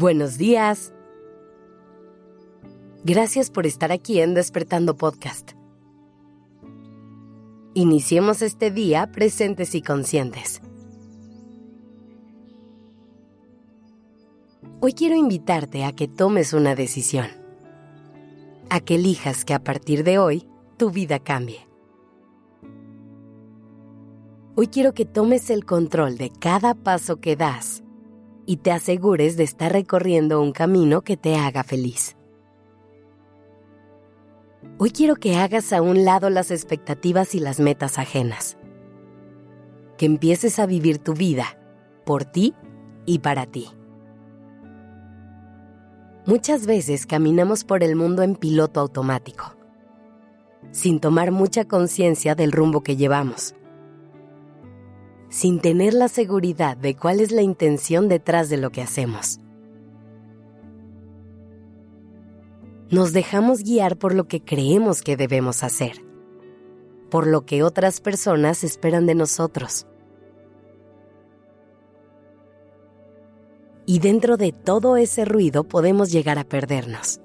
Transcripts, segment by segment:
Buenos días. Gracias por estar aquí en Despertando Podcast. Iniciemos este día presentes y conscientes. Hoy quiero invitarte a que tomes una decisión, a que elijas que a partir de hoy tu vida cambie. Hoy quiero que tomes el control de cada paso que das y te asegures de estar recorriendo un camino que te haga feliz. Hoy quiero que hagas a un lado las expectativas y las metas ajenas. Que empieces a vivir tu vida por ti y para ti. Muchas veces caminamos por el mundo en piloto automático, sin tomar mucha conciencia del rumbo que llevamos sin tener la seguridad de cuál es la intención detrás de lo que hacemos. Nos dejamos guiar por lo que creemos que debemos hacer, por lo que otras personas esperan de nosotros. Y dentro de todo ese ruido podemos llegar a perdernos,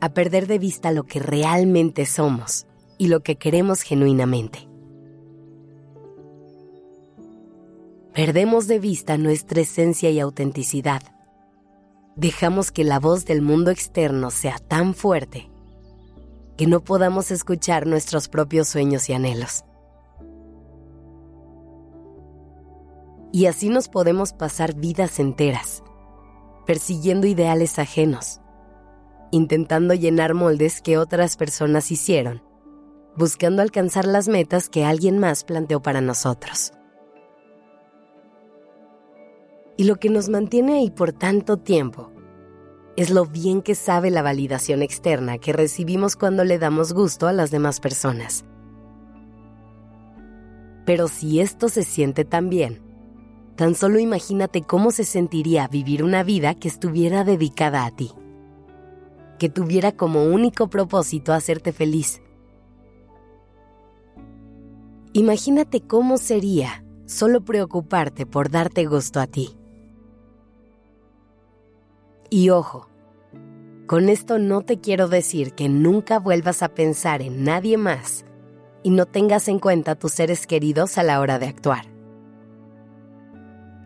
a perder de vista lo que realmente somos y lo que queremos genuinamente. Perdemos de vista nuestra esencia y autenticidad. Dejamos que la voz del mundo externo sea tan fuerte que no podamos escuchar nuestros propios sueños y anhelos. Y así nos podemos pasar vidas enteras, persiguiendo ideales ajenos, intentando llenar moldes que otras personas hicieron, buscando alcanzar las metas que alguien más planteó para nosotros. Y lo que nos mantiene ahí por tanto tiempo es lo bien que sabe la validación externa que recibimos cuando le damos gusto a las demás personas. Pero si esto se siente tan bien, tan solo imagínate cómo se sentiría vivir una vida que estuviera dedicada a ti, que tuviera como único propósito hacerte feliz. Imagínate cómo sería solo preocuparte por darte gusto a ti. Y ojo, con esto no te quiero decir que nunca vuelvas a pensar en nadie más y no tengas en cuenta tus seres queridos a la hora de actuar.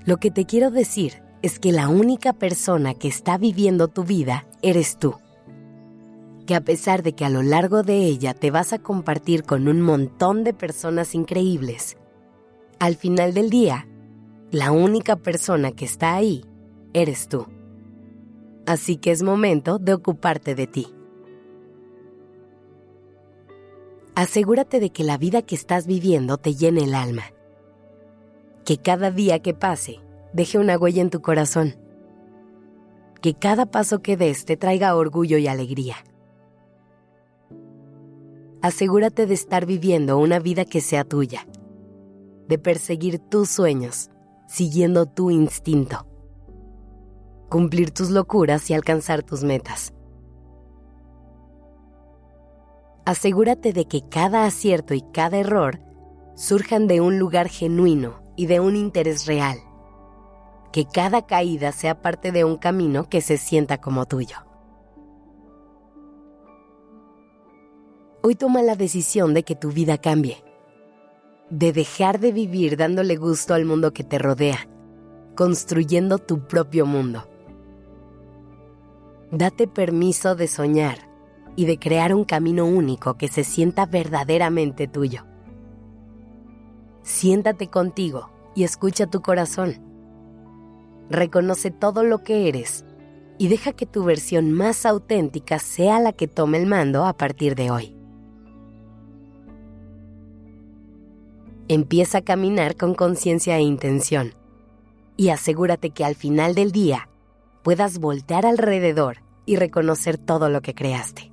Lo que te quiero decir es que la única persona que está viviendo tu vida eres tú. Que a pesar de que a lo largo de ella te vas a compartir con un montón de personas increíbles, al final del día, la única persona que está ahí eres tú así que es momento de ocuparte de ti. Asegúrate de que la vida que estás viviendo te llene el alma. Que cada día que pase deje una huella en tu corazón. Que cada paso que des te traiga orgullo y alegría. Asegúrate de estar viviendo una vida que sea tuya, de perseguir tus sueños, siguiendo tu instinto cumplir tus locuras y alcanzar tus metas. Asegúrate de que cada acierto y cada error surjan de un lugar genuino y de un interés real. Que cada caída sea parte de un camino que se sienta como tuyo. Hoy toma la decisión de que tu vida cambie. De dejar de vivir dándole gusto al mundo que te rodea, construyendo tu propio mundo Date permiso de soñar y de crear un camino único que se sienta verdaderamente tuyo. Siéntate contigo y escucha tu corazón. Reconoce todo lo que eres y deja que tu versión más auténtica sea la que tome el mando a partir de hoy. Empieza a caminar con conciencia e intención y asegúrate que al final del día puedas voltear alrededor y reconocer todo lo que creaste.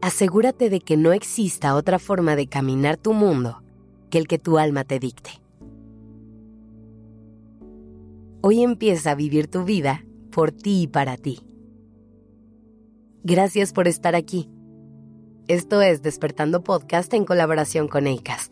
Asegúrate de que no exista otra forma de caminar tu mundo que el que tu alma te dicte. Hoy empieza a vivir tu vida por ti y para ti. Gracias por estar aquí. Esto es Despertando Podcast en colaboración con ACAST.